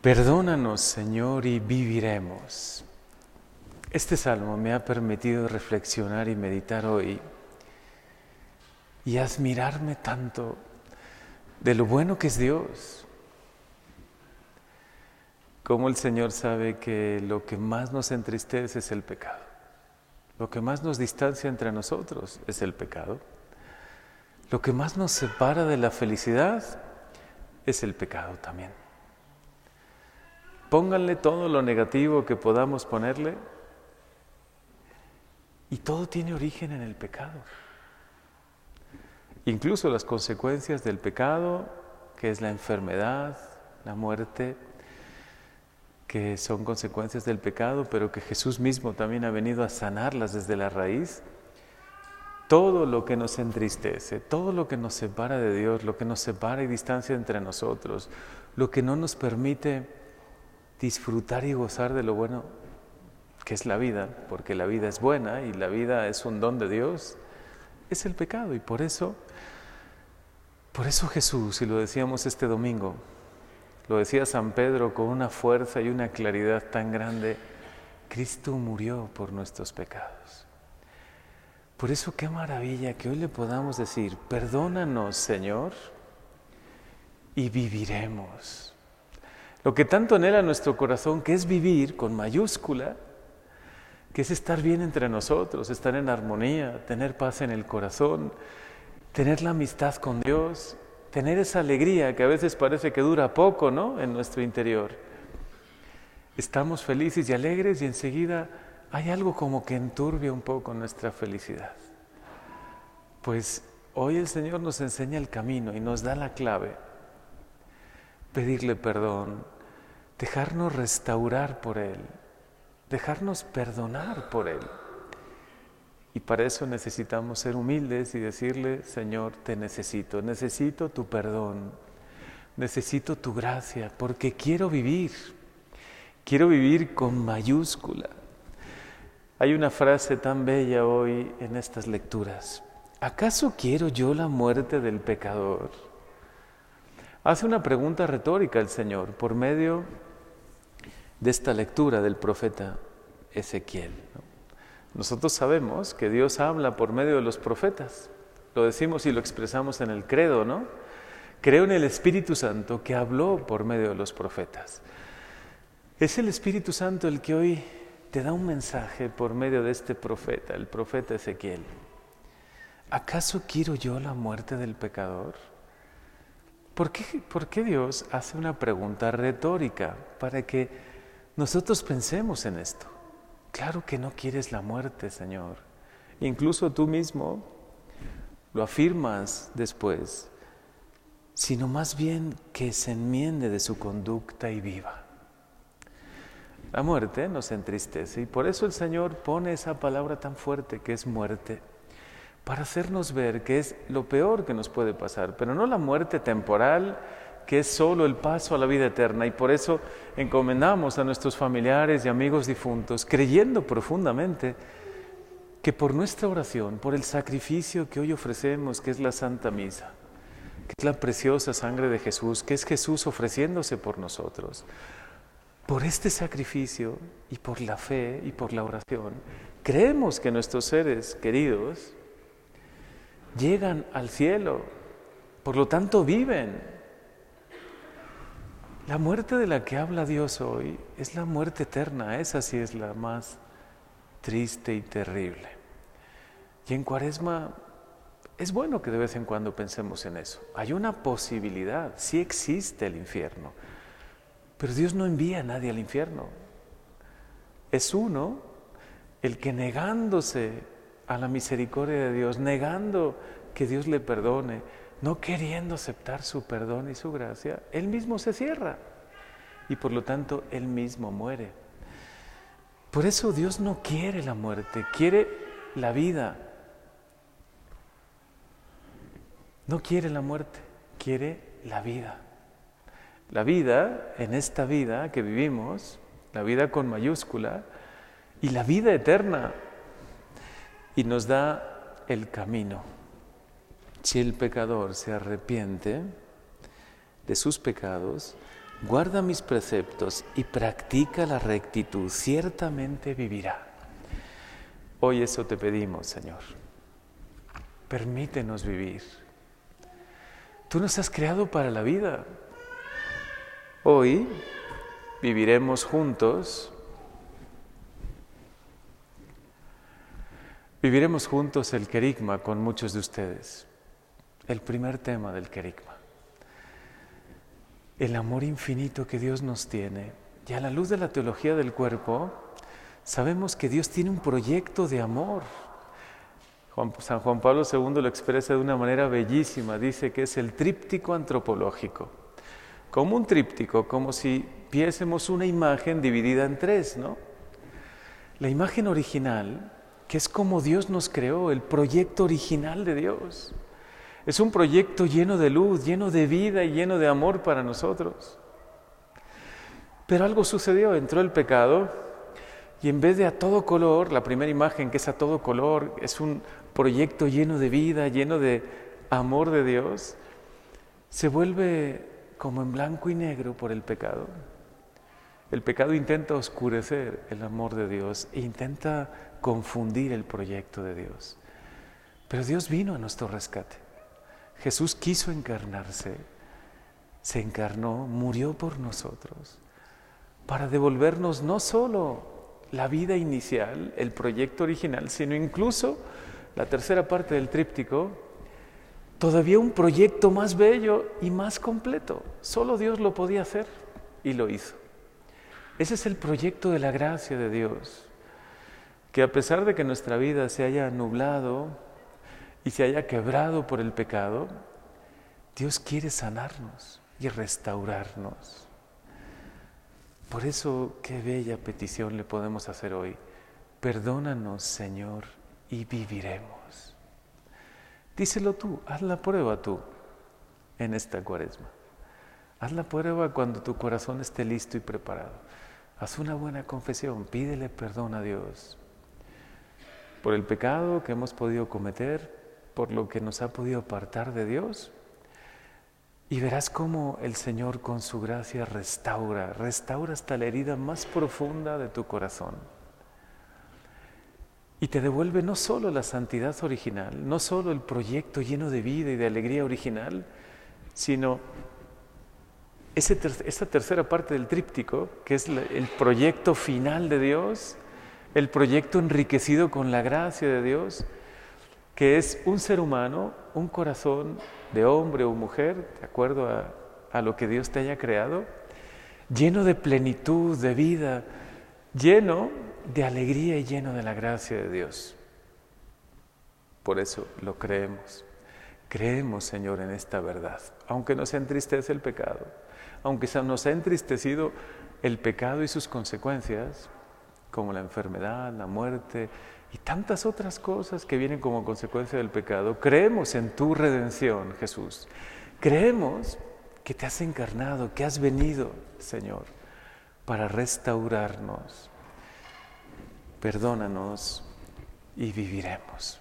Perdónanos, Señor, y viviremos. Este salmo me ha permitido reflexionar y meditar hoy y admirarme tanto de lo bueno que es Dios. Como el Señor sabe que lo que más nos entristece es el pecado. Lo que más nos distancia entre nosotros es el pecado. Lo que más nos separa de la felicidad es el pecado también. Pónganle todo lo negativo que podamos ponerle y todo tiene origen en el pecado. Incluso las consecuencias del pecado, que es la enfermedad, la muerte, que son consecuencias del pecado, pero que Jesús mismo también ha venido a sanarlas desde la raíz. Todo lo que nos entristece, todo lo que nos separa de Dios, lo que nos separa y distancia entre nosotros, lo que no nos permite disfrutar y gozar de lo bueno que es la vida, porque la vida es buena y la vida es un don de Dios, es el pecado. Y por eso, por eso Jesús, y lo decíamos este domingo, lo decía San Pedro con una fuerza y una claridad tan grande, Cristo murió por nuestros pecados. Por eso qué maravilla que hoy le podamos decir, perdónanos Señor, y viviremos. Lo que tanto anhela nuestro corazón, que es vivir con mayúscula, que es estar bien entre nosotros, estar en armonía, tener paz en el corazón, tener la amistad con Dios, tener esa alegría que a veces parece que dura poco, ¿no? En nuestro interior. Estamos felices y alegres y enseguida hay algo como que enturbia un poco nuestra felicidad. Pues hoy el Señor nos enseña el camino y nos da la clave pedirle perdón, dejarnos restaurar por Él, dejarnos perdonar por Él. Y para eso necesitamos ser humildes y decirle, Señor, te necesito, necesito tu perdón, necesito tu gracia, porque quiero vivir, quiero vivir con mayúscula. Hay una frase tan bella hoy en estas lecturas. ¿Acaso quiero yo la muerte del pecador? Hace una pregunta retórica el Señor por medio de esta lectura del profeta Ezequiel. Nosotros sabemos que Dios habla por medio de los profetas. Lo decimos y lo expresamos en el credo, ¿no? Creo en el Espíritu Santo que habló por medio de los profetas. Es el Espíritu Santo el que hoy te da un mensaje por medio de este profeta, el profeta Ezequiel. ¿Acaso quiero yo la muerte del pecador? ¿Por qué, Dios hace una pregunta retórica para que nosotros pensemos en esto? Claro que no quieres la muerte, Señor. Incluso tú mismo lo afirmas después, sino más bien que se enmiende de su conducta y viva. La muerte nos entristece y por eso el Señor pone esa palabra tan fuerte que es muerte para hacernos ver que es lo peor que nos puede pasar, pero no la muerte temporal, que es solo el paso a la vida eterna. Y por eso encomendamos a nuestros familiares y amigos difuntos, creyendo profundamente que por nuestra oración, por el sacrificio que hoy ofrecemos, que es la Santa Misa, que es la preciosa sangre de Jesús, que es Jesús ofreciéndose por nosotros, por este sacrificio y por la fe y por la oración, creemos que nuestros seres queridos, llegan al cielo, por lo tanto viven. La muerte de la que habla Dios hoy es la muerte eterna, esa sí es la más triste y terrible. Y en cuaresma es bueno que de vez en cuando pensemos en eso. Hay una posibilidad, sí existe el infierno, pero Dios no envía a nadie al infierno. Es uno el que negándose a la misericordia de Dios, negando que Dios le perdone, no queriendo aceptar su perdón y su gracia, Él mismo se cierra y por lo tanto Él mismo muere. Por eso Dios no quiere la muerte, quiere la vida. No quiere la muerte, quiere la vida. La vida, en esta vida que vivimos, la vida con mayúscula, y la vida eterna, y nos da el camino. Si el pecador se arrepiente de sus pecados, guarda mis preceptos y practica la rectitud, ciertamente vivirá. Hoy eso te pedimos, Señor. Permítenos vivir. Tú nos has creado para la vida. Hoy viviremos juntos. Viviremos juntos el querigma con muchos de ustedes. El primer tema del querigma. El amor infinito que Dios nos tiene. Y a la luz de la teología del cuerpo, sabemos que Dios tiene un proyecto de amor. San Juan Pablo II lo expresa de una manera bellísima. Dice que es el tríptico antropológico. Como un tríptico, como si viésemos una imagen dividida en tres, ¿no? La imagen original, que es como Dios nos creó, el proyecto original de Dios. Es un proyecto lleno de luz, lleno de vida y lleno de amor para nosotros. Pero algo sucedió, entró el pecado y en vez de a todo color, la primera imagen que es a todo color, es un proyecto lleno de vida, lleno de amor de Dios, se vuelve como en blanco y negro por el pecado. El pecado intenta oscurecer el amor de Dios e intenta confundir el proyecto de Dios. Pero Dios vino a nuestro rescate. Jesús quiso encarnarse, se encarnó, murió por nosotros, para devolvernos no solo la vida inicial, el proyecto original, sino incluso la tercera parte del tríptico, todavía un proyecto más bello y más completo. Solo Dios lo podía hacer y lo hizo. Ese es el proyecto de la gracia de Dios, que a pesar de que nuestra vida se haya nublado y se haya quebrado por el pecado, Dios quiere sanarnos y restaurarnos. Por eso, qué bella petición le podemos hacer hoy. Perdónanos, Señor, y viviremos. Díselo tú, haz la prueba tú en esta cuaresma. Haz la prueba cuando tu corazón esté listo y preparado. Haz una buena confesión, pídele perdón a Dios por el pecado que hemos podido cometer, por lo que nos ha podido apartar de Dios y verás cómo el Señor con su gracia restaura, restaura hasta la herida más profunda de tu corazón. Y te devuelve no solo la santidad original, no solo el proyecto lleno de vida y de alegría original, sino esa tercera parte del tríptico, que es el proyecto final de Dios, el proyecto enriquecido con la gracia de Dios, que es un ser humano, un corazón de hombre o mujer, de acuerdo a, lo que Dios te haya creado, lleno de plenitud, de vida, lleno de alegría y lleno de la gracia de Dios. Por eso lo creemos. Creemos, Señor, en esta verdad, aunque nos entristece el pecado, aunque nos ha entristecido el pecado y sus consecuencias, como la enfermedad, la muerte, y tantas otras cosas que vienen como consecuencia del pecado. Creemos en tu redención, Jesús. Creemos que te has encarnado, que has venido, Señor, para restaurarnos. Perdónanos y viviremos.